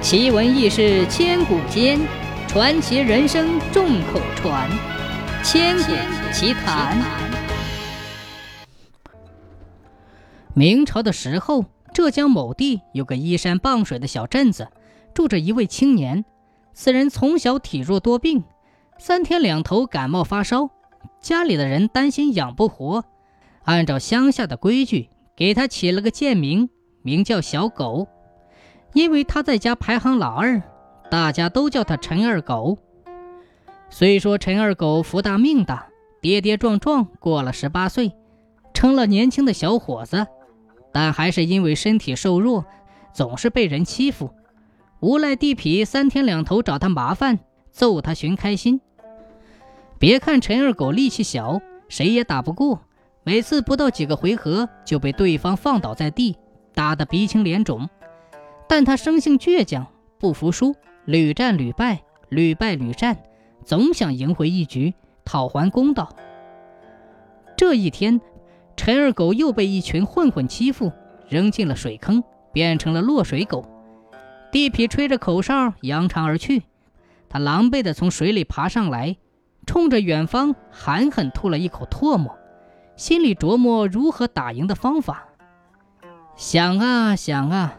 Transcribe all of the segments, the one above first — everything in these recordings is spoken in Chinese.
奇闻异事千古间，传奇人生众口传。千古奇谈。明朝的时候，浙江某地有个依山傍水的小镇子，住着一位青年。此人从小体弱多病，三天两头感冒发烧，家里的人担心养不活，按照乡下的规矩，给他起了个贱名，名叫小狗。因为他在家排行老二，大家都叫他陈二狗。虽说陈二狗福大命大，跌跌撞撞过了十八岁，成了年轻的小伙子，但还是因为身体瘦弱，总是被人欺负。无赖地痞三天两头找他麻烦，揍他寻开心。别看陈二狗力气小，谁也打不过，每次不到几个回合就被对方放倒在地，打得鼻青脸肿。但他生性倔强，不服输，屡战屡败，屡败屡战，总想赢回一局，讨还公道。这一天，陈二狗又被一群混混欺负，扔进了水坑，变成了落水狗。地痞吹着口哨，扬长而去。他狼狈地从水里爬上来，冲着远方狠狠吐了一口唾沫，心里琢磨如何打赢的方法。想啊想啊。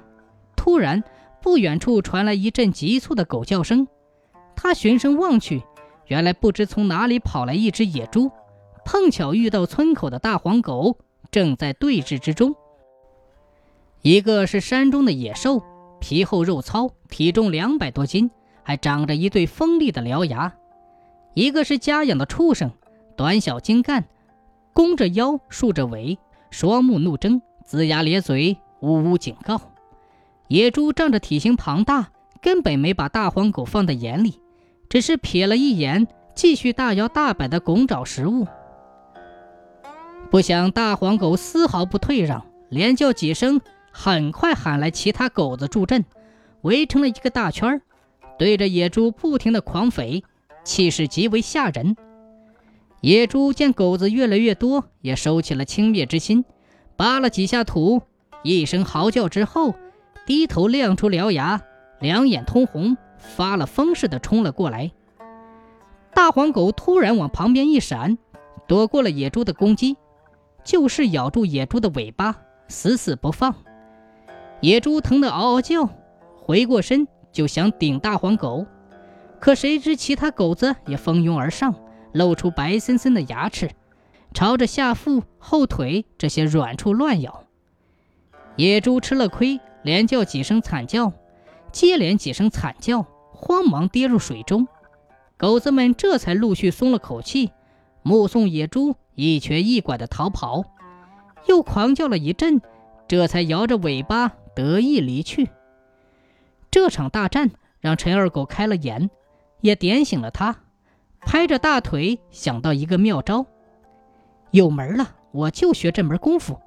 突然，不远处传来一阵急促的狗叫声。他循声望去，原来不知从哪里跑来一只野猪，碰巧遇到村口的大黄狗正在对峙之中。一个是山中的野兽，皮厚肉糙，体重两百多斤，还长着一对锋利的獠牙；一个是家养的畜生，短小精干，弓着腰，竖着尾，双目怒睁，龇牙咧嘴，呜呜警告。野猪仗着体型庞大，根本没把大黄狗放在眼里，只是瞥了一眼，继续大摇大摆地拱找食物。不想大黄狗丝毫不退让，连叫几声，很快喊来其他狗子助阵，围成了一个大圈儿对着野猪不停地狂吠，气势极为吓人。野猪见狗子越来越多，也收起了轻蔑之心，扒了几下土，一声嚎叫之后。低头亮出獠牙，两眼通红，发了疯似的冲了过来。大黄狗突然往旁边一闪，躲过了野猪的攻击，就是咬住野猪的尾巴，死死不放。野猪疼得嗷嗷叫，回过身就想顶大黄狗，可谁知其他狗子也蜂拥而上，露出白森森的牙齿，朝着下腹、后腿这些软处乱咬。野猪吃了亏。连叫几声惨叫，接连几声惨叫，慌忙跌入水中。狗子们这才陆续松了口气，目送野猪一瘸一拐地逃跑，又狂叫了一阵，这才摇着尾巴得意离去。这场大战让陈二狗开了眼，也点醒了他，拍着大腿想到一个妙招：有门了，我就学这门功夫。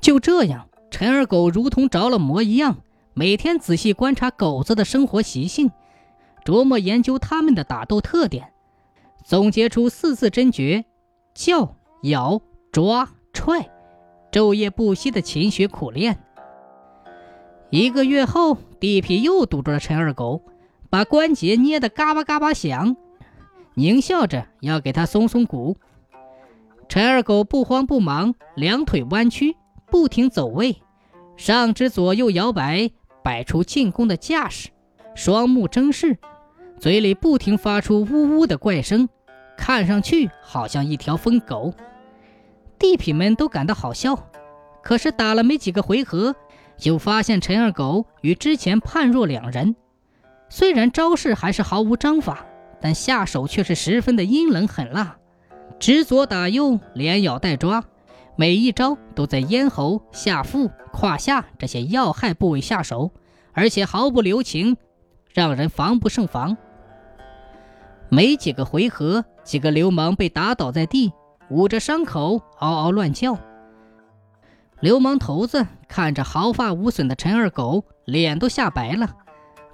就这样。陈二狗如同着了魔一样，每天仔细观察狗子的生活习性，琢磨研究它们的打斗特点，总结出四字真诀：叫、咬、抓、踹，昼夜不息的勤学苦练。一个月后，地痞又堵住了陈二狗，把关节捏得嘎巴嘎巴响，狞笑着要给他松松骨。陈二狗不慌不忙，两腿弯曲。不停走位，上肢左右摇摆，摆出进攻的架势，双目睁视，嘴里不停发出呜呜的怪声，看上去好像一条疯狗。地痞们都感到好笑，可是打了没几个回合，就发现陈二狗与之前判若两人。虽然招式还是毫无章法，但下手却是十分的阴冷狠辣，指左打右，连咬带抓。每一招都在咽喉、下腹、胯下这些要害部位下手，而且毫不留情，让人防不胜防。没几个回合，几个流氓被打倒在地，捂着伤口嗷嗷乱叫。流氓头子看着毫发无损的陈二狗，脸都吓白了，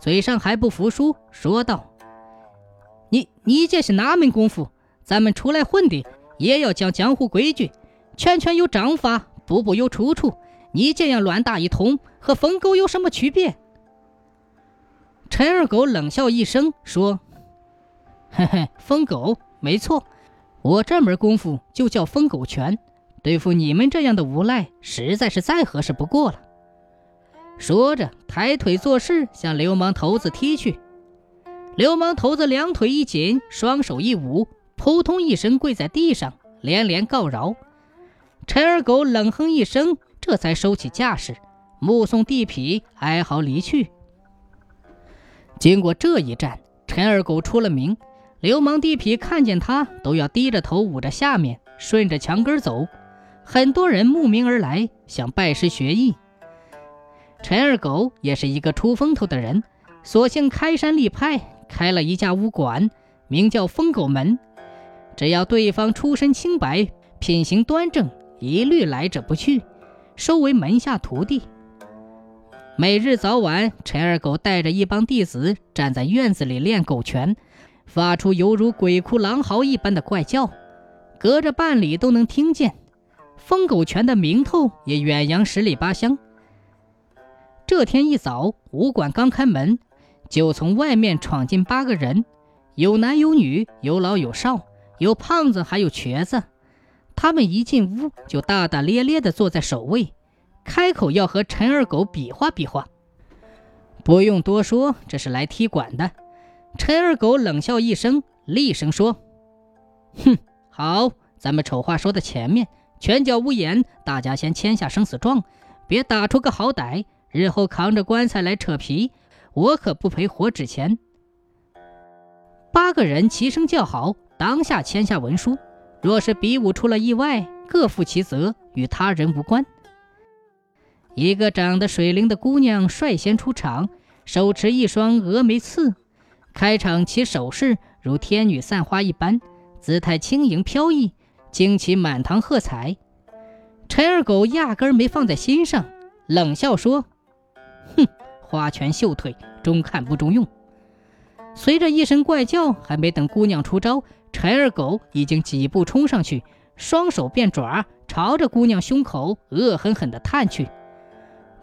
嘴上还不服输，说道：“你你这是哪门功夫？咱们出来混的也要讲江湖规矩。”拳拳有章法，步步有出处。你这样乱打一通，和疯狗有什么区别？陈二狗冷笑一声说：“ 嘿嘿，疯狗，没错，我这门功夫就叫疯狗拳，对付你们这样的无赖，实在是再合适不过了。”说着，抬腿作势向流氓头子踢去。流氓头子两腿一紧，双手一舞，扑通一声跪在地上，连连告饶。陈二狗冷哼一声，这才收起架势，目送地痞哀嚎离去。经过这一战，陈二狗出了名，流氓地痞看见他都要低着头捂着下面，顺着墙根走。很多人慕名而来，想拜师学艺。陈二狗也是一个出风头的人，索性开山立派，开了一家武馆，名叫疯狗门。只要对方出身清白，品行端正，一律来者不拒，收为门下徒弟。每日早晚，陈二狗带着一帮弟子站在院子里练狗拳，发出犹如鬼哭狼嚎一般的怪叫，隔着半里都能听见。疯狗拳的名头也远扬十里八乡。这天一早，武馆刚开门，就从外面闯进八个人，有男有女，有老有少，有胖子，还有瘸子。他们一进屋，就大大咧咧地坐在首位，开口要和陈二狗比划比划。不用多说，这是来踢馆的。陈二狗冷笑一声，厉声说：“哼，好，咱们丑话说在前面，拳脚无眼，大家先签下生死状，别打出个好歹。”日后扛着棺材来扯皮，我可不赔活纸钱。八个人齐声叫好，当下签下文书。若是比武出了意外，各负其责，与他人无关。一个长得水灵的姑娘率先出场，手持一双峨眉刺，开场其手势如天女散花一般，姿态轻盈飘逸，惊起满堂喝彩。陈二狗压根没放在心上，冷笑说。哼，花拳绣腿，中看不中用。随着一声怪叫，还没等姑娘出招，陈二狗已经几步冲上去，双手变爪，朝着姑娘胸口恶狠狠地探去。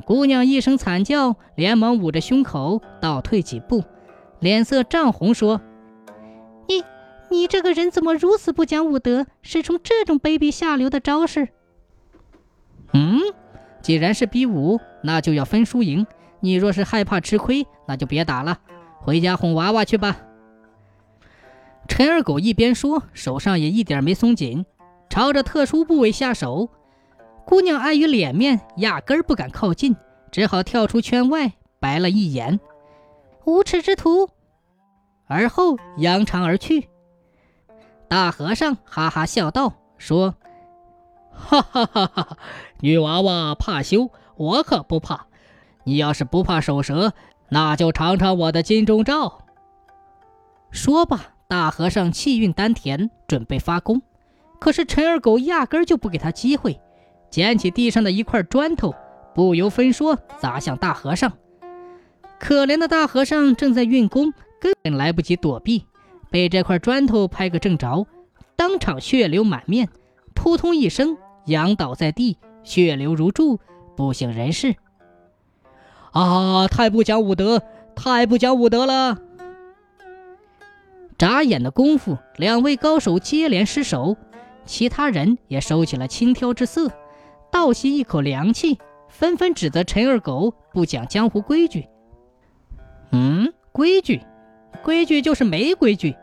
姑娘一声惨叫，连忙捂着胸口倒退几步，脸色涨红，说：“你，你这个人怎么如此不讲武德，使出这种卑鄙下流的招式？”嗯，既然是比武，那就要分输赢。你若是害怕吃亏，那就别打了，回家哄娃娃去吧。陈二狗一边说，手上也一点没松紧，朝着特殊部位下手。姑娘碍于脸面，压根儿不敢靠近，只好跳出圈外，白了一眼：“无耻之徒！”而后扬长而去。大和尚哈哈笑道：“说，哈哈哈哈，女娃娃怕羞，我可不怕。”你要是不怕手折，那就尝尝我的金钟罩。说罢，大和尚气运丹田，准备发功。可是陈二狗压根就不给他机会，捡起地上的一块砖头，不由分说砸向大和尚。可怜的大和尚正在运功，根本来不及躲避，被这块砖头拍个正着，当场血流满面，扑通一声仰倒在地，血流如注，不省人事。啊！太不讲武德，太不讲武德了！眨眼的功夫，两位高手接连失手，其他人也收起了轻佻之色，倒吸一口凉气，纷纷指责陈二狗不讲江湖规矩。嗯，规矩，规矩就是没规矩。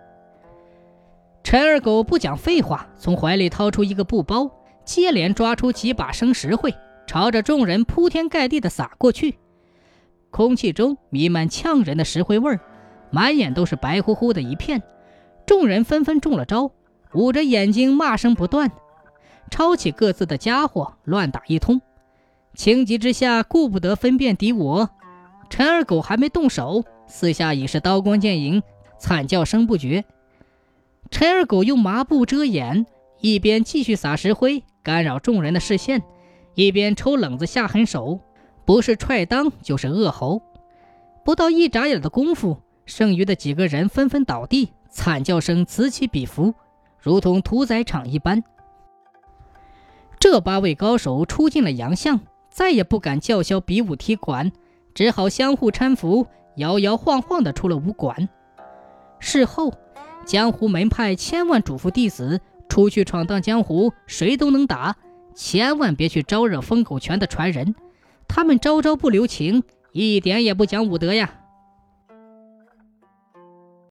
陈二狗不讲废话，从怀里掏出一个布包，接连抓出几把生石灰，朝着众人铺天盖地的撒过去。空气中弥漫呛人的石灰味儿，满眼都是白乎乎的一片。众人纷纷中了招，捂着眼睛骂声不断，抄起各自的家伙乱打一通。情急之下，顾不得分辨敌我，陈二狗还没动手，四下已是刀光剑影，惨叫声不绝。陈二狗用麻布遮眼，一边继续撒石灰干扰众人的视线，一边抽冷子下狠手。不是踹裆就是扼喉，不到一眨眼的功夫，剩余的几个人纷纷倒地，惨叫声此起彼伏，如同屠宰场一般。这八位高手出尽了洋相，再也不敢叫嚣比武踢馆，只好相互搀扶，摇摇晃晃地出了武馆。事后，江湖门派千万嘱咐弟子，出去闯荡江湖，谁都能打，千万别去招惹疯狗拳的传人，他们招招不留情，一点也不讲武德呀。